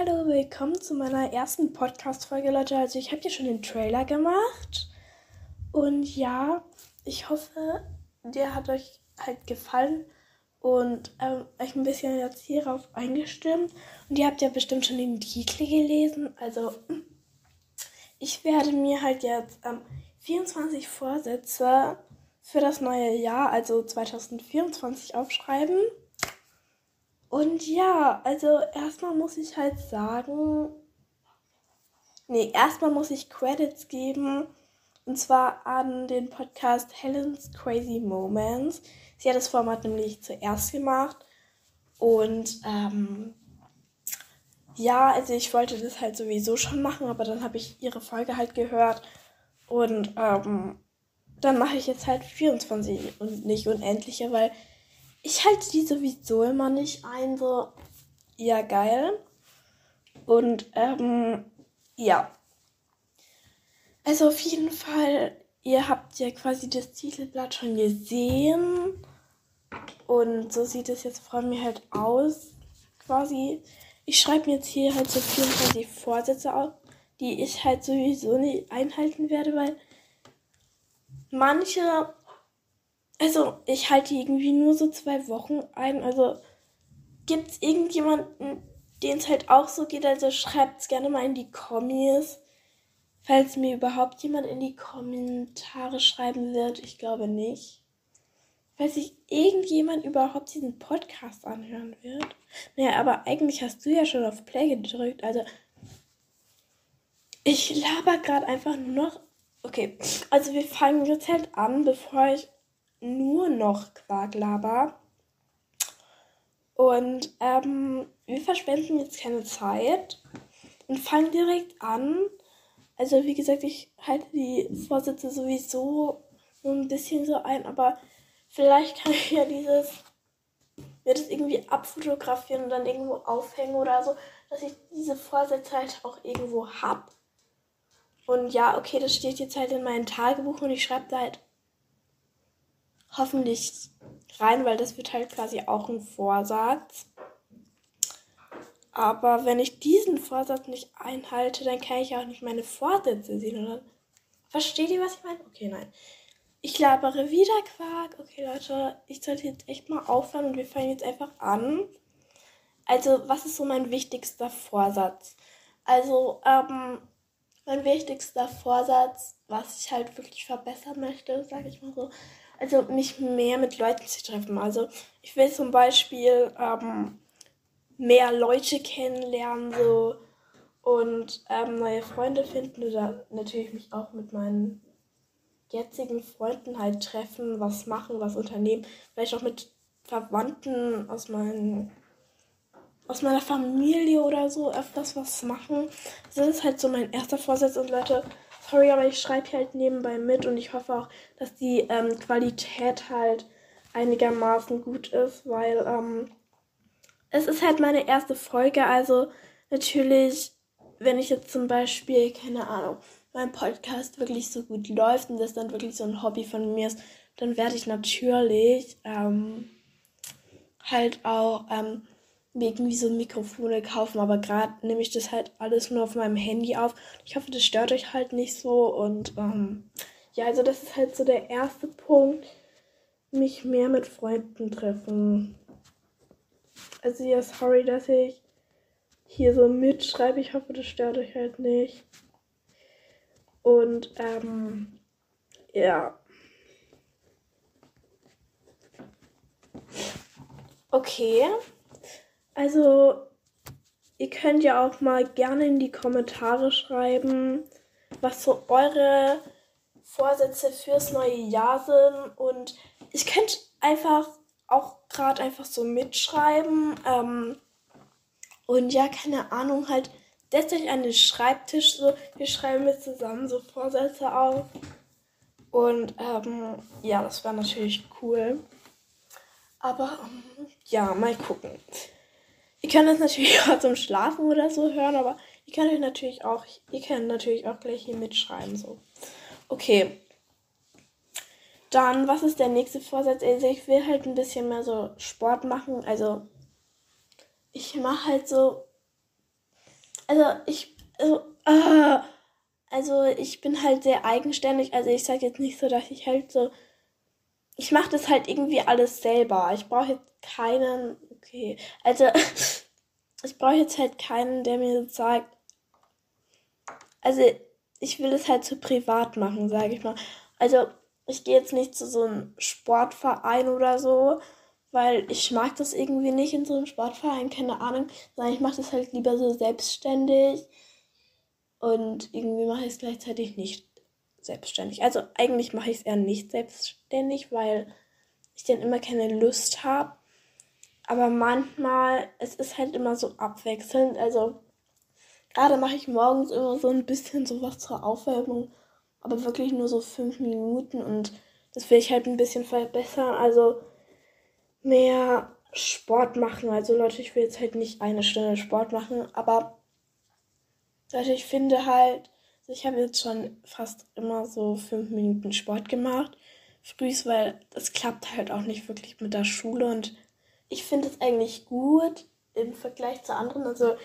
Hallo, willkommen zu meiner ersten Podcast-Folge, Leute. Also, ich habe hier schon den Trailer gemacht. Und ja, ich hoffe, der hat euch halt gefallen und ähm, euch ein bisschen jetzt hierauf eingestimmt. Und ihr habt ja bestimmt schon den Titel gelesen. Also, ich werde mir halt jetzt ähm, 24 Vorsätze für das neue Jahr, also 2024, aufschreiben. Und ja, also erstmal muss ich halt sagen, nee, erstmal muss ich Credits geben. Und zwar an den Podcast Helen's Crazy Moments. Sie hat das Format nämlich zuerst gemacht. Und ähm, ja, also ich wollte das halt sowieso schon machen, aber dann habe ich ihre Folge halt gehört. Und ähm, dann mache ich jetzt halt 24 und nicht unendliche, weil ich halte die sowieso immer nicht ein, so, ja, geil. Und, ähm, ja. Also auf jeden Fall, ihr habt ja quasi das Titelblatt schon gesehen. Und so sieht es jetzt von mir halt aus, quasi. Ich schreibe mir jetzt hier halt so 24 Vorsätze auf, die ich halt sowieso nicht einhalten werde, weil manche also, ich halte irgendwie nur so zwei Wochen ein. Also, gibt es irgendjemanden, den es halt auch so geht? Also, schreibt es gerne mal in die Kommis. Falls mir überhaupt jemand in die Kommentare schreiben wird. Ich glaube nicht. Falls sich irgendjemand überhaupt diesen Podcast anhören wird. Naja, aber eigentlich hast du ja schon auf Play gedrückt. Also, ich laber gerade einfach nur noch. Okay, also wir fangen jetzt halt an, bevor ich nur noch Quarklaber. Und ähm, wir verschwenden jetzt keine Zeit und fangen direkt an. Also wie gesagt, ich halte die Vorsätze sowieso nur ein bisschen so ein, aber vielleicht kann ich ja dieses, mir das irgendwie abfotografieren und dann irgendwo aufhängen oder so, dass ich diese Vorsätze halt auch irgendwo hab. Und ja, okay, das steht jetzt halt in meinem Tagebuch und ich schreibe da halt hoffentlich rein, weil das wird halt quasi auch ein Vorsatz. Aber wenn ich diesen Vorsatz nicht einhalte, dann kann ich auch nicht meine Vorsätze sehen, oder? Versteht ihr, was ich meine? Okay, nein. Ich labere wieder Quark. Okay, Leute, ich sollte jetzt echt mal aufhören und wir fangen jetzt einfach an. Also, was ist so mein wichtigster Vorsatz? Also, ähm, mein wichtigster Vorsatz, was ich halt wirklich verbessern möchte, sage ich mal so, also mich mehr mit Leuten zu treffen. Also ich will zum Beispiel ähm, mehr Leute kennenlernen so und ähm, neue Freunde finden oder natürlich mich auch mit meinen jetzigen Freunden halt treffen, was machen, was unternehmen, vielleicht auch mit Verwandten aus meinen aus meiner Familie oder so öfters was machen. Das ist halt so mein erster Vorsatz und Leute, sorry, aber ich schreibe halt nebenbei mit und ich hoffe auch, dass die ähm, Qualität halt einigermaßen gut ist, weil ähm, es ist halt meine erste Folge. Also natürlich, wenn ich jetzt zum Beispiel, keine Ahnung, mein Podcast wirklich so gut läuft und das dann wirklich so ein Hobby von mir ist, dann werde ich natürlich ähm, halt auch ähm, irgendwie so Mikrofone kaufen, aber gerade nehme ich das halt alles nur auf meinem Handy auf. Ich hoffe, das stört euch halt nicht so und ähm, ja, also das ist halt so der erste Punkt, mich mehr mit Freunden treffen. Also ja, sorry, dass ich hier so mitschreibe. Ich hoffe, das stört euch halt nicht. Und ähm, ja. Okay. Also, ihr könnt ja auch mal gerne in die Kommentare schreiben, was so eure Vorsätze fürs neue Jahr sind. Und ich könnte einfach auch gerade einfach so mitschreiben. Ähm, und ja, keine Ahnung, halt, setzt euch an den Schreibtisch, so, wir schreiben jetzt zusammen so Vorsätze auf. Und ähm, ja, das war natürlich cool. Aber ähm, ja, mal gucken. Ihr könnt das natürlich auch zum Schlafen oder so hören, aber ihr könnt euch natürlich auch, ihr könnt natürlich auch gleich hier mitschreiben. So. Okay. Dann, was ist der nächste Vorsatz? Also ich will halt ein bisschen mehr so Sport machen. Also ich mache halt so Also ich, also, äh, also ich bin halt sehr eigenständig. Also ich sage jetzt nicht so, dass ich halt so, ich mache das halt irgendwie alles selber. Ich brauche jetzt keinen, okay, also ich brauche jetzt halt keinen, der mir sagt, also ich will es halt zu privat machen, sage ich mal. Also ich gehe jetzt nicht zu so einem Sportverein oder so, weil ich mag das irgendwie nicht in so einem Sportverein, keine Ahnung, sondern ich mache das halt lieber so selbstständig und irgendwie mache ich es gleichzeitig nicht selbstständig. Also eigentlich mache ich es eher nicht selbstständig, weil ich dann immer keine Lust habe. Aber manchmal, es ist halt immer so abwechselnd. Also gerade mache ich morgens immer so ein bisschen sowas zur Aufwärmung, aber wirklich nur so fünf Minuten und das will ich halt ein bisschen verbessern. Also mehr Sport machen. Also Leute, ich will jetzt halt nicht eine Stunde Sport machen, aber Leute, ich finde halt, also ich habe jetzt schon fast immer so fünf Minuten Sport gemacht. Frühs, weil das klappt halt auch nicht wirklich mit der Schule und ich finde es eigentlich gut im Vergleich zu anderen. Also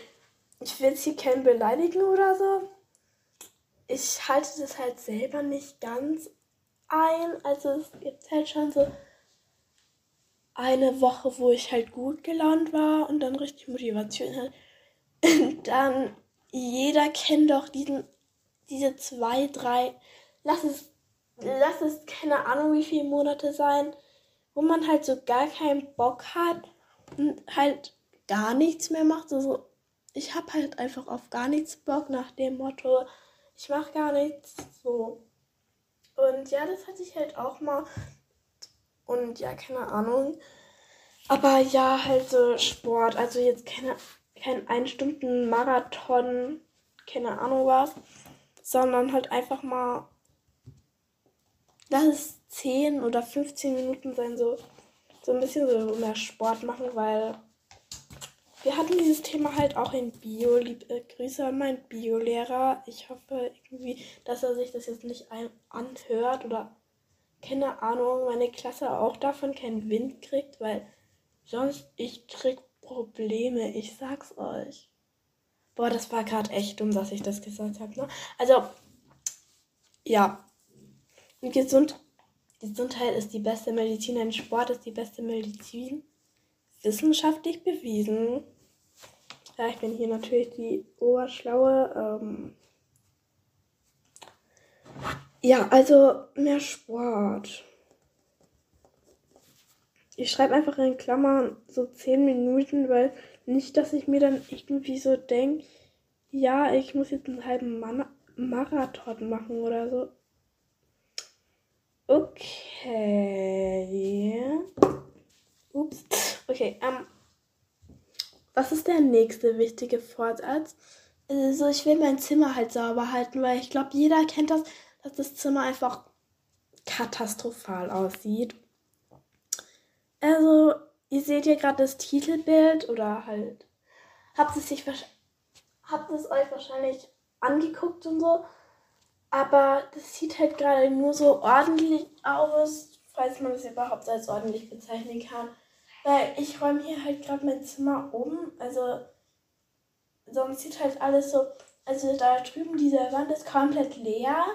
ich will jetzt hier keinen beleidigen oder so. Ich halte das halt selber nicht ganz ein. Also es gibt halt schon so eine Woche, wo ich halt gut gelaunt war und dann richtig Motivation hatte. dann jeder kennt doch diesen, diese zwei, drei, lass es, lass es keine Ahnung wie viele Monate sein, wo man halt so gar keinen Bock hat und halt gar nichts mehr macht. So, ich habe halt einfach auf gar nichts Bock nach dem Motto, ich mache gar nichts so. Und ja, das hatte ich halt auch mal. Und ja, keine Ahnung. Aber ja, halt so Sport. Also jetzt keine, kein ein Stunden Marathon, keine Ahnung was. Sondern halt einfach mal. Lass es 10 oder 15 Minuten sein, so, so ein bisschen so mehr Sport machen, weil wir hatten dieses Thema halt auch in Bio. Liebe äh, Grüße an meinen Bio-Lehrer. Ich hoffe irgendwie, dass er sich das jetzt nicht anhört oder keine Ahnung, meine Klasse auch davon keinen Wind kriegt, weil sonst ich krieg Probleme. Ich sag's euch. Boah, das war gerade echt dumm, dass ich das gesagt habe. Ne? Also, ja. Gesund, Gesundheit ist die beste Medizin. Ein Sport ist die beste Medizin. Wissenschaftlich bewiesen. Ja, ich bin hier natürlich die Oberschlaue. Ähm ja, also mehr Sport. Ich schreibe einfach in Klammern so 10 Minuten, weil nicht, dass ich mir dann irgendwie so denke, ja, ich muss jetzt einen halben Man Marathon machen oder so. Okay. Ups. Okay, ähm, was ist der nächste wichtige Vorsatz? Also ich will mein Zimmer halt sauber halten, weil ich glaube, jeder kennt das, dass das Zimmer einfach katastrophal aussieht. Also, ihr seht hier gerade das Titelbild oder halt habt es habt es euch wahrscheinlich angeguckt und so, aber das sieht halt gerade nur so ordentlich aus, falls man es überhaupt als ordentlich bezeichnen kann. Weil ich räume hier halt gerade mein Zimmer um. Also sonst sieht halt alles so. Also da drüben diese Wand ist komplett leer.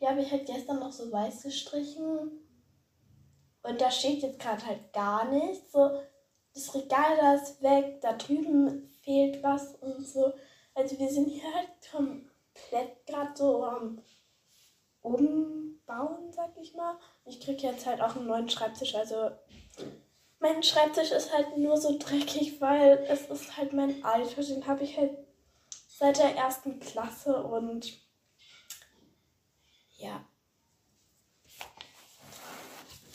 Die habe ich halt gestern noch so weiß gestrichen. Und da steht jetzt gerade halt gar nichts. So, das Regal da ist weg, da drüben fehlt was und so. Also wir sind hier halt komplett gerade so am Umbauen, sag ich mal. Ich kriege jetzt halt auch einen neuen Schreibtisch, also mein Schreibtisch ist halt nur so dreckig, weil es ist halt mein Alter. Den habe ich halt seit der ersten Klasse und ja.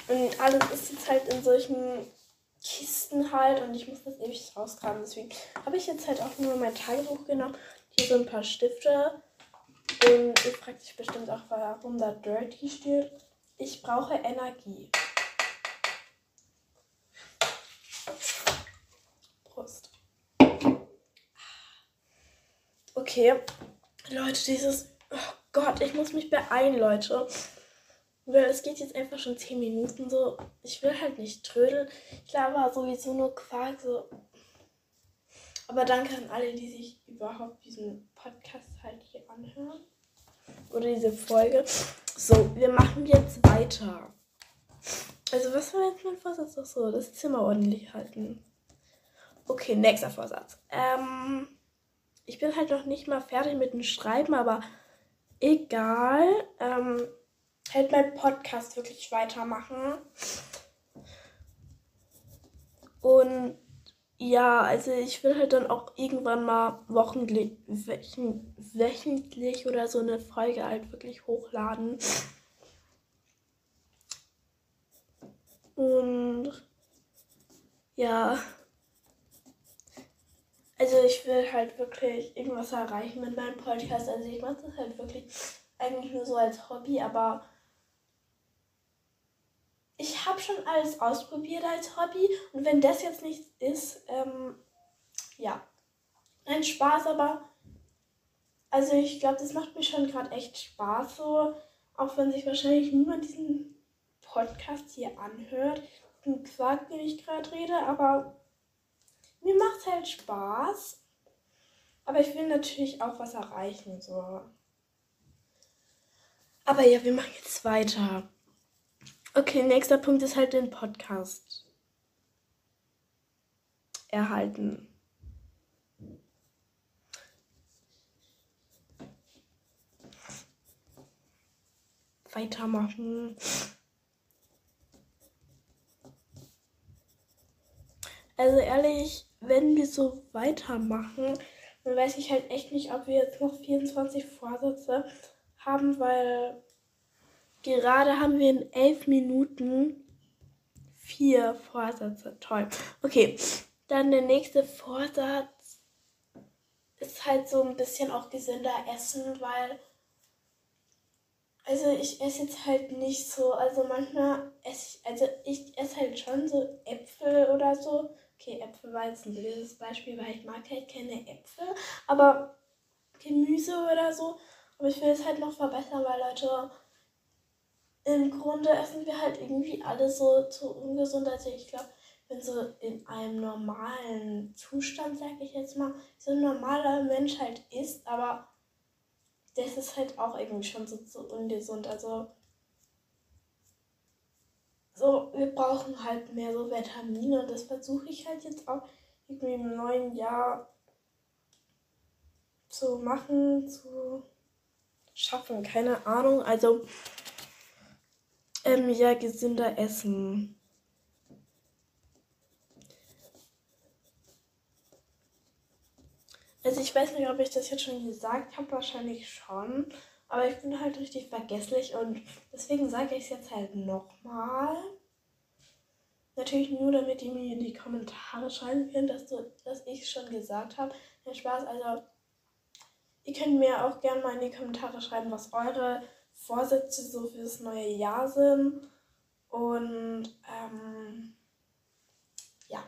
Und alles ist jetzt halt in solchen Kisten halt und ich muss das ewig rausgraben. Deswegen habe ich jetzt halt auch nur mein Tagebuch genommen. Hier so ein paar Stifte. Und ihr fragt sich bestimmt auch, warum da Dirty steht. Ich brauche Energie. Prost. Okay, Leute, dieses. Oh Gott, ich muss mich beeilen, Leute. Weil es geht jetzt einfach schon 10 Minuten so. Ich will halt nicht trödeln. Ich glaube sowieso nur Quark so. Aber danke an alle, die sich überhaupt diesen Podcast halt hier anhören. Oder diese Folge. So, wir machen jetzt weiter. Also, was war jetzt mein Vorsatz? Ach so, das Zimmer ordentlich halten. Okay, nächster Vorsatz. Ähm, ich bin halt noch nicht mal fertig mit dem Schreiben, aber egal. Ähm, halt mein Podcast wirklich weitermachen. Und ja, also ich will halt dann auch irgendwann mal wochentlich, wöchentlich oder so eine Folge halt wirklich hochladen. Und ja. Also ich will halt wirklich irgendwas erreichen mit meinem Podcast. Also ich mache das halt wirklich eigentlich nur so als Hobby, aber ich habe schon alles ausprobiert als Hobby und wenn das jetzt nichts ist, ähm, ja, ein Spaß, aber also ich glaube, das macht mir schon gerade echt Spaß so, auch wenn sich wahrscheinlich niemand diesen Podcast hier anhört, den Quark, den ich gerade rede, aber mir macht es halt Spaß. Aber ich will natürlich auch was erreichen, so. Aber ja, wir machen jetzt weiter. Okay, nächster Punkt ist halt den Podcast erhalten. Weitermachen. Also ehrlich, wenn wir so weitermachen, dann weiß ich halt echt nicht, ob wir jetzt noch 24 Vorsätze haben, weil Gerade haben wir in elf Minuten vier Vorsätze. Toll. Okay, dann der nächste Vorsatz ist halt so ein bisschen auch gesünder essen, weil also ich esse jetzt halt nicht so, also manchmal esse ich, also ich esse halt schon so Äpfel oder so. Okay, Äpfel war jetzt ein blödes Beispiel, weil ich mag halt keine Äpfel, aber Gemüse oder so. Aber ich will es halt noch verbessern, weil Leute, im Grunde essen wir halt irgendwie alles so zu ungesund. Also ich glaube, wenn so in einem normalen Zustand, sag ich jetzt mal, so ein normaler Mensch halt isst, aber das ist halt auch irgendwie schon so, so ungesund. Also so, wir brauchen halt mehr so Vitamine und das versuche ich halt jetzt auch irgendwie im neuen Jahr zu machen, zu schaffen. Keine Ahnung. Also ähm, ja, gesünder essen. Also ich weiß nicht, ob ich das jetzt schon gesagt habe, wahrscheinlich schon. Aber ich bin halt richtig vergesslich und deswegen sage ich es jetzt halt nochmal. Natürlich nur, damit ihr mir in die Kommentare schreiben könnt, dass, du, dass ich es schon gesagt habe. Nein, Spaß, also ihr könnt mir auch gerne mal in die Kommentare schreiben, was eure Vorsätze so fürs neue Jahr sind. Und ähm, ja.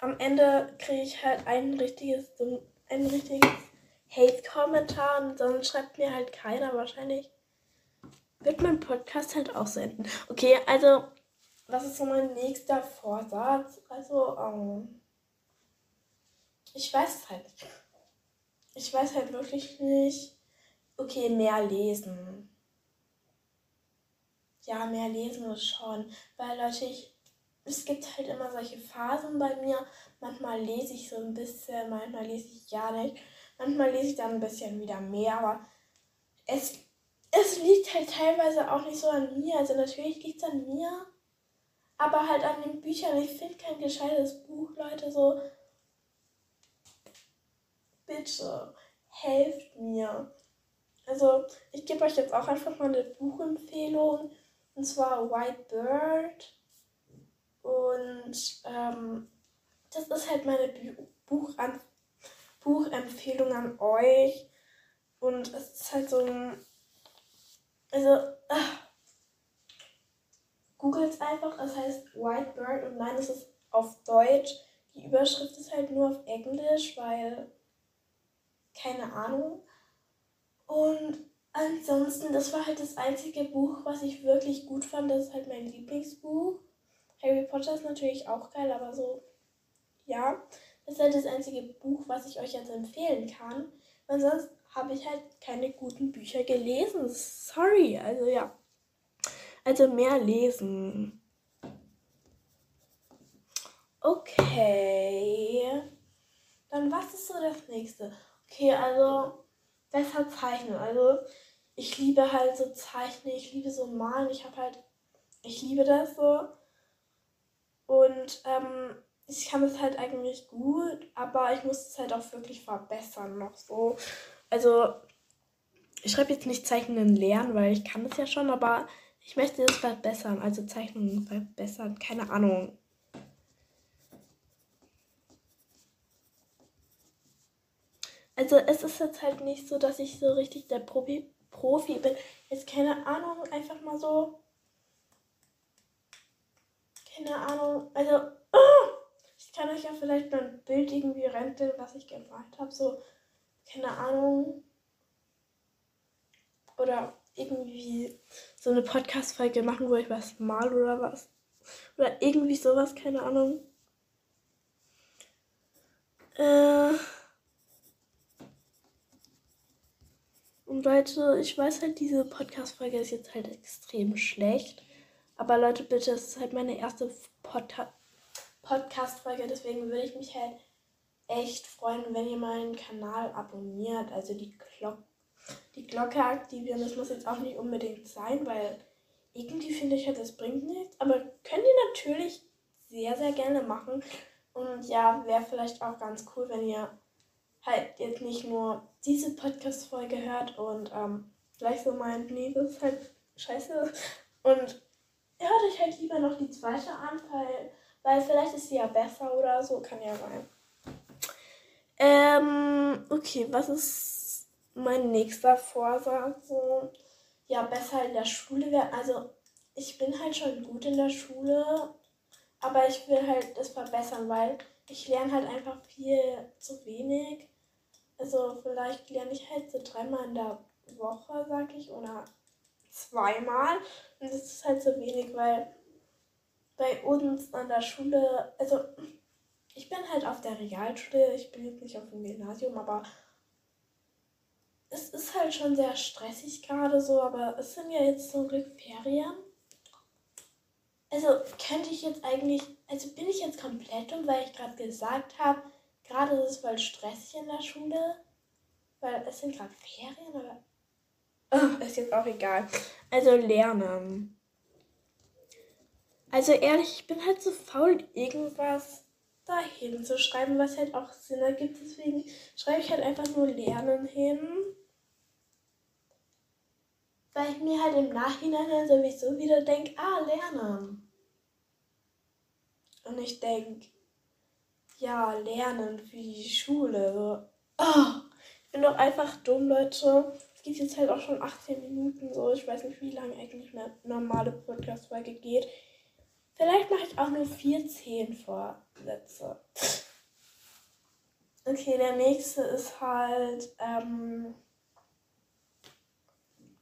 Am Ende kriege ich halt ein richtiges, ein richtiges Hate-Kommentar und dann schreibt mir halt keiner wahrscheinlich. Wird mein Podcast halt auch senden. Okay, also, was ist so mein nächster Vorsatz? Also, ähm, ich weiß es halt nicht. Ich weiß halt wirklich nicht okay, mehr lesen. Ja, mehr lesen ist schon. Weil Leute, ich, es gibt halt immer solche Phasen bei mir. Manchmal lese ich so ein bisschen, manchmal lese ich gar nicht. Manchmal lese ich dann ein bisschen wieder mehr, aber es, es liegt halt teilweise auch nicht so an mir. Also natürlich liegt es an mir, aber halt an den Büchern. Ich finde kein gescheites Buch, Leute, so. Bitte, helft mir. Also, ich gebe euch jetzt auch einfach mal eine Buchempfehlung. Und zwar White Bird. Und ähm, das ist halt meine Buch an Buchempfehlung an euch. Und es ist halt so ein. Also, äh, googelt einfach. Es heißt White Bird und nein, es ist auf Deutsch. Die Überschrift ist halt nur auf Englisch, weil. Keine Ahnung. Und ansonsten, das war halt das einzige Buch, was ich wirklich gut fand. Das ist halt mein Lieblingsbuch. Harry Potter ist natürlich auch geil, aber so, ja. Das ist halt das einzige Buch, was ich euch jetzt empfehlen kann. Weil sonst habe ich halt keine guten Bücher gelesen. Sorry, also ja. Also mehr lesen. Okay. Dann was ist so das nächste? Okay, also besser zeichnen. Also ich liebe halt so zeichnen, ich liebe so malen. Ich habe halt, ich liebe das so. Und ähm, ich kann es halt eigentlich gut, aber ich muss es halt auch wirklich verbessern noch so. Also ich schreibe jetzt nicht Zeichnen lernen, weil ich kann es ja schon, aber ich möchte es verbessern. Also Zeichnungen verbessern. Keine Ahnung. Also es ist jetzt halt nicht so, dass ich so richtig der Profi, Profi bin. Jetzt keine Ahnung, einfach mal so. Keine Ahnung. Also, oh, ich kann euch ja vielleicht mal ein Bild irgendwie renten, was ich gemalt habe. So, keine Ahnung. Oder irgendwie so eine Podcast-Folge machen, wo ich was mal oder was. Oder irgendwie sowas, keine Ahnung. Äh. Leute, ich weiß halt, diese Podcast-Folge ist jetzt halt extrem schlecht. Aber Leute, bitte, es ist halt meine erste Pod Podcast-Folge. Deswegen würde ich mich halt echt freuen, wenn ihr meinen Kanal abonniert. Also die, Glock die Glocke aktivieren. Das muss jetzt auch nicht unbedingt sein, weil irgendwie finde ich halt, das bringt nichts. Aber könnt ihr natürlich sehr, sehr gerne machen. Und ja, wäre vielleicht auch ganz cool, wenn ihr halt jetzt nicht nur diese Podcast-Folge hört und ähm, gleich so meint, nee, das ist halt scheiße. Und hört euch halt lieber noch die zweite an, weil, weil vielleicht ist sie ja besser oder so, kann ja sein. Ähm, okay, was ist mein nächster Vorsatz? Ja, besser in der Schule werden. Also, ich bin halt schon gut in der Schule, aber ich will halt das verbessern, weil ich lerne halt einfach viel zu wenig. Also vielleicht lerne ich halt so dreimal in der Woche, sag ich, oder zweimal. Und das ist halt so wenig, weil bei uns an der Schule, also ich bin halt auf der Realschule, ich bin jetzt nicht auf dem Gymnasium, aber es ist halt schon sehr stressig gerade so, aber es sind ja jetzt zum Glück Ferien. Also könnte ich jetzt eigentlich, also bin ich jetzt komplett um, weil ich gerade gesagt habe, gerade ist es voll stressig in der Schule, weil es sind gerade Ferien oder. Oh, ist jetzt auch egal. Also lernen. Also ehrlich, ich bin halt so faul, irgendwas dahin zu schreiben, was halt auch Sinn ergibt. Deswegen schreibe ich halt einfach nur Lernen hin. Weil ich mir halt im Nachhinein sowieso wieder denke, ah, Lernen. Und ich denke, ja, lernen für die Schule. Oh, ich bin doch einfach dumm, Leute. Es geht jetzt halt auch schon 18 Minuten so. Ich weiß nicht, wie lange eigentlich eine normale Podcast-Folge geht. Vielleicht mache ich auch nur 14 Vorsätze. Okay, der nächste ist halt, ähm,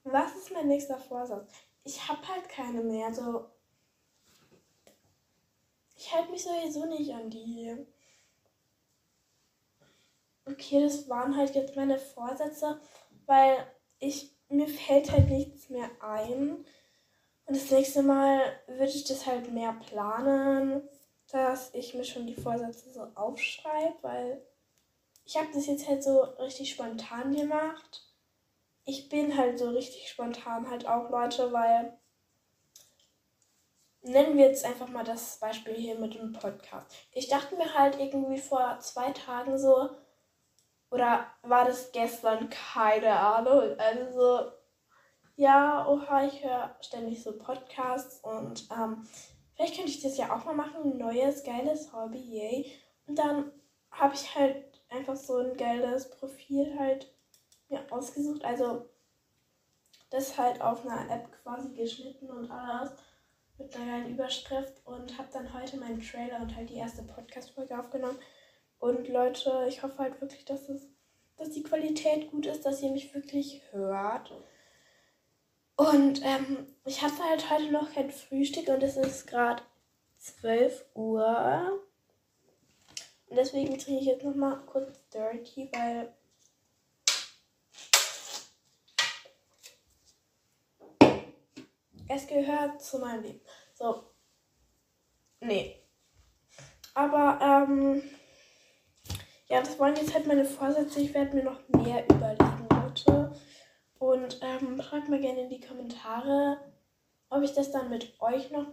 was ist mein nächster Vorsatz? Ich habe halt keine mehr. So, ich halte mich sowieso nicht an die. Okay, das waren halt jetzt meine Vorsätze, weil ich mir fällt halt nichts mehr ein. Und das nächste Mal würde ich das halt mehr planen, dass ich mir schon die Vorsätze so aufschreibe, weil ich habe das jetzt halt so richtig spontan gemacht. Ich bin halt so richtig spontan halt auch Leute, weil nennen wir jetzt einfach mal das Beispiel hier mit dem Podcast. Ich dachte mir halt irgendwie vor zwei Tagen so, oder war das gestern? Keine Ahnung. Also, ja, oha, ich höre ständig so Podcasts und ähm, vielleicht könnte ich das ja auch mal machen. Ein neues, geiles Hobby, yay. Und dann habe ich halt einfach so ein geiles Profil halt mir ausgesucht. Also, das halt auf einer App quasi geschnitten und alles mit einer geilen Überschrift und habe dann heute meinen Trailer und halt die erste Podcast-Folge aufgenommen. Und Leute, ich hoffe halt wirklich, dass es, dass die Qualität gut ist, dass ihr mich wirklich hört. Und ähm, ich hatte halt heute noch kein Frühstück und es ist gerade 12 Uhr. Und deswegen trinke ich jetzt nochmal kurz Dirty, weil es gehört zu meinem Leben. So. Nee. Aber, ähm, ja, das waren jetzt halt meine Vorsätze. Ich werde mir noch mehr überlegen, Leute. Und ähm, schreibt mir gerne in die Kommentare, ob ich das dann mit euch noch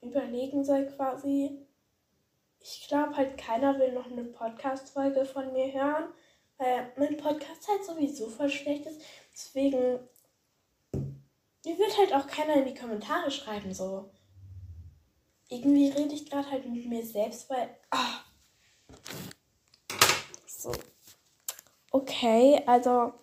überlegen soll, quasi. Ich glaube halt, keiner will noch eine Podcast-Folge von mir hören, weil mein Podcast halt sowieso voll schlecht ist. Deswegen mir wird halt auch keiner in die Kommentare schreiben, so. Irgendwie rede ich gerade halt mit mir selbst, weil. Ah. Okay, also